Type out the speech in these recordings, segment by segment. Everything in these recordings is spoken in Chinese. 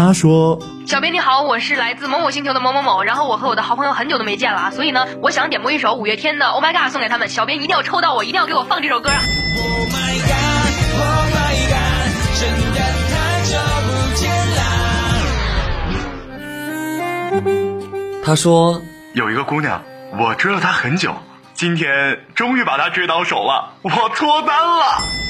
他说小编你好，我是来自某某星球的某某某，然后我和我的好朋友很久都没见了啊，所以呢，我想点播一首五月天的《Oh My God》送给他们，小编一定要抽到我，一定要给我放这首歌啊！Oh my god, oh my god，真的太久不见啦。他说有一个姑娘，我追了她很久，今天终于把她追到手了，我脱单了。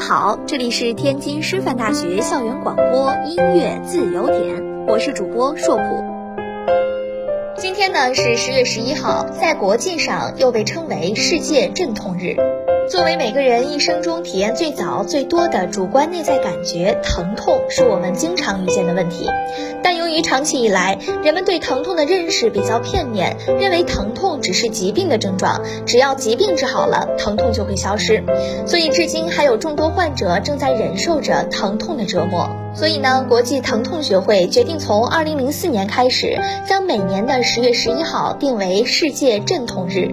好，这里是天津师范大学校园广播音乐自由点，我是主播硕普。今天呢是十月十一号，在国际上又被称为世界阵痛日。作为每个人一生中体验最早、最多的主观内在感觉，疼痛是我们经常遇见的问题。但由于长期以来人们对疼痛的认识比较片面，认为疼痛只是疾病的症状，只要疾病治好了，疼痛就会消失。所以至今还有众多患者正在忍受着疼痛的折磨。所以呢，国际疼痛学会决定从二零零四年开始，将每年的十月十一号定为世界镇痛日。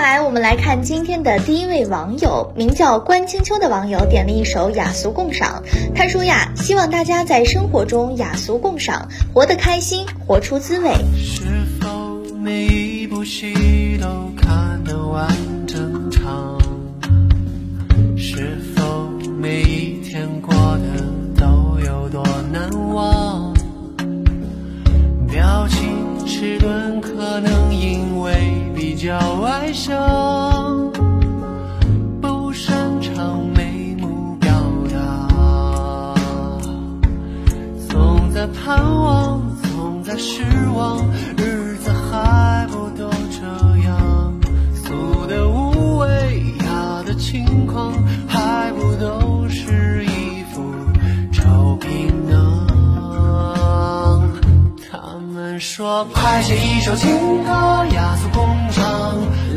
来我们来看今天的第一位网友，名叫关清秋的网友点了一首雅俗共赏。他说呀，希望大家在生活中雅俗共赏，活得开心，活出滋味。是否每一部戏都看得完较外向，不擅长眉目表达。总在盼望，总在失望，快写一首情歌，雅俗共赏，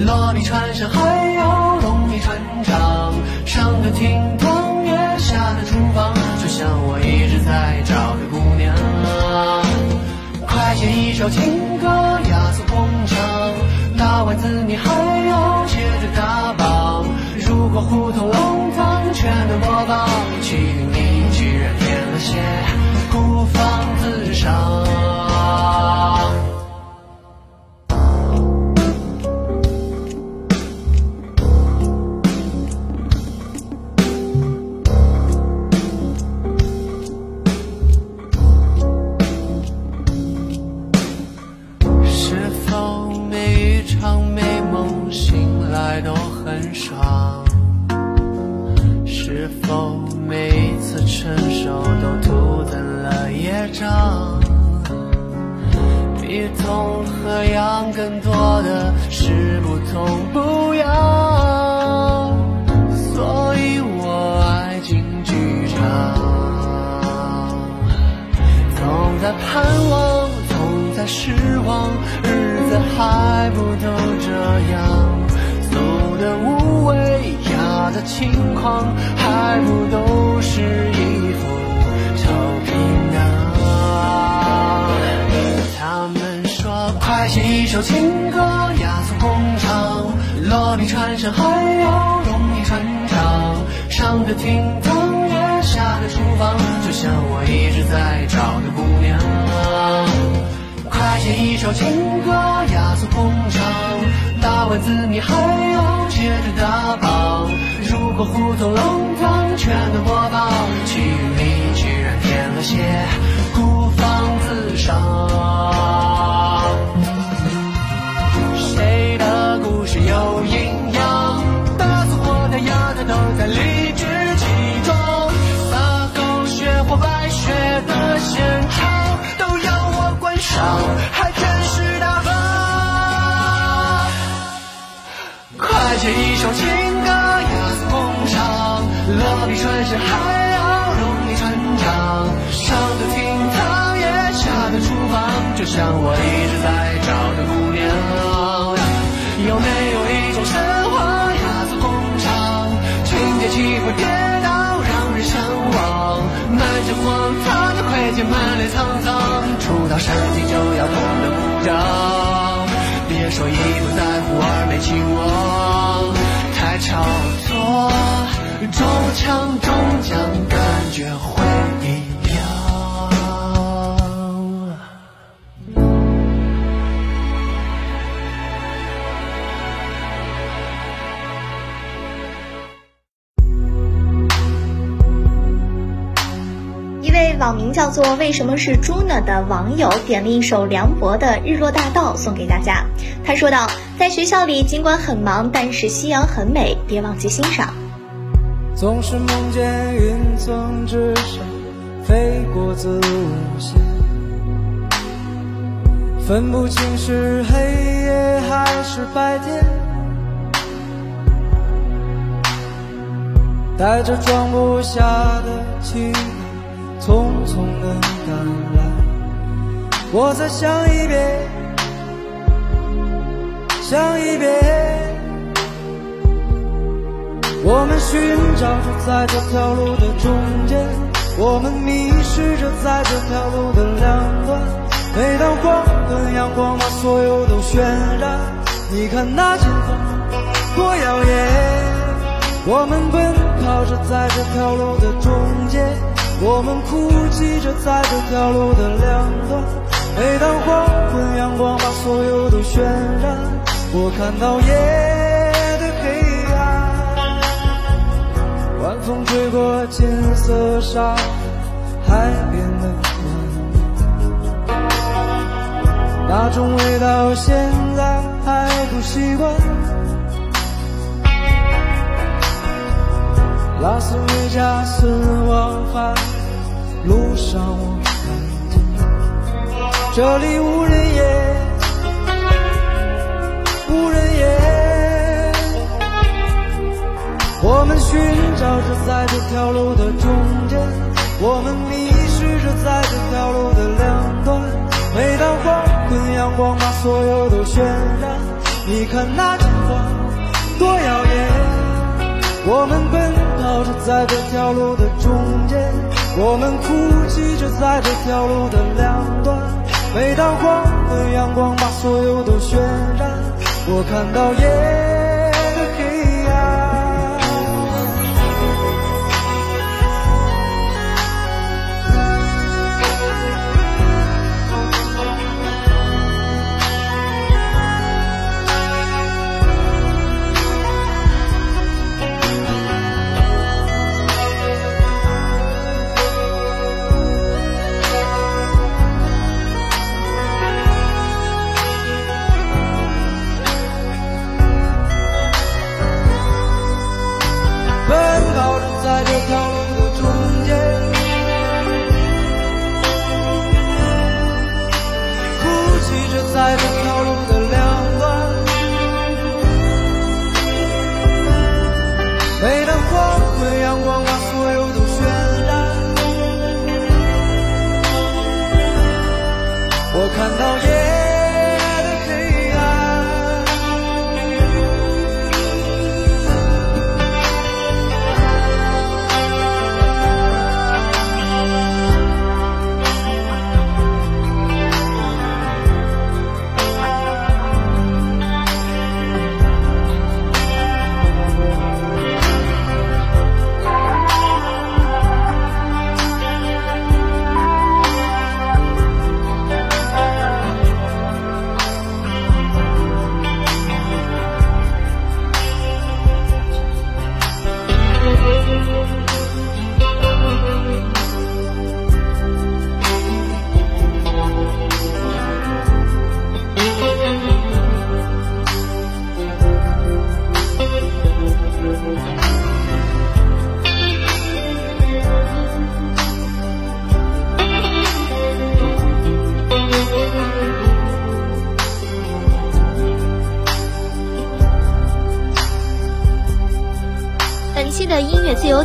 落笔传神还要容易传唱，上得厅堂，月下的厨房，就像我一直在找的姑娘。快写一首情歌，雅俗共赏，打完字你还要接着打榜。如果胡同弄堂全都播报，霜？是否每一次成熟都徒增了业障？比痛和痒更多的是不痛情歌雅俗共赏落笔传神还要容易传唱上得厅堂也下得厨房就像我一直在找的姑娘。快写一首情歌雅俗共赏打文字你还要接着打榜如果胡同弄堂全都播报气里居然添了些孤芳自赏。在理直气壮。撒狗血或白雪的现场都要我观赏，还真是大方。快写一首情歌，雅俗共赏，乐比传神还要容易传唱。上得厅堂，也下得厨房，就像我一直在找的姑娘。有没有见，满脸沧桑，出到山顶就要痛得鼓掌。别说一不在乎，二没期望，太炒作，中枪中奖，感觉会网名叫做“为什么是猪呢”的网友点了一首梁博的《日落大道》送给大家。他说道：“在学校里，尽管很忙，但是夕阳很美，别忘记欣赏。总是梦见云层之上飞过子午线，分不清是黑夜还是白天，带着装不下的期待，匆匆的赶来。我再想一遍，想一遍。我们寻找着在这条路的中间，我们迷失着在这条路的两端。每当黄昏阳光把所有都渲染，你看那前方多耀眼。我们奔跑着在这条路的中间，我们哭泣着在这条路的两端。每当黄昏阳光把所有都渲染，我看到夜的黑暗。晚风吹过金色沙，海边的暖，那种味道现在还不习惯。拉斯维加斯往返路上，我看见这里无人烟，无人烟。我们寻找着在这条路的中间，我们迷失着在这条路的两端。每当黄昏阳光把所有都渲染，你看那金光多耀眼。我们奔跑着在这条路的中间，我们哭泣着在这条路的两端。每当黄昏阳光把所有都渲染，我看到夜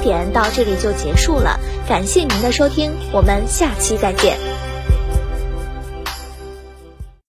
点到这里就结束了，感谢您的收听，我们下期再见。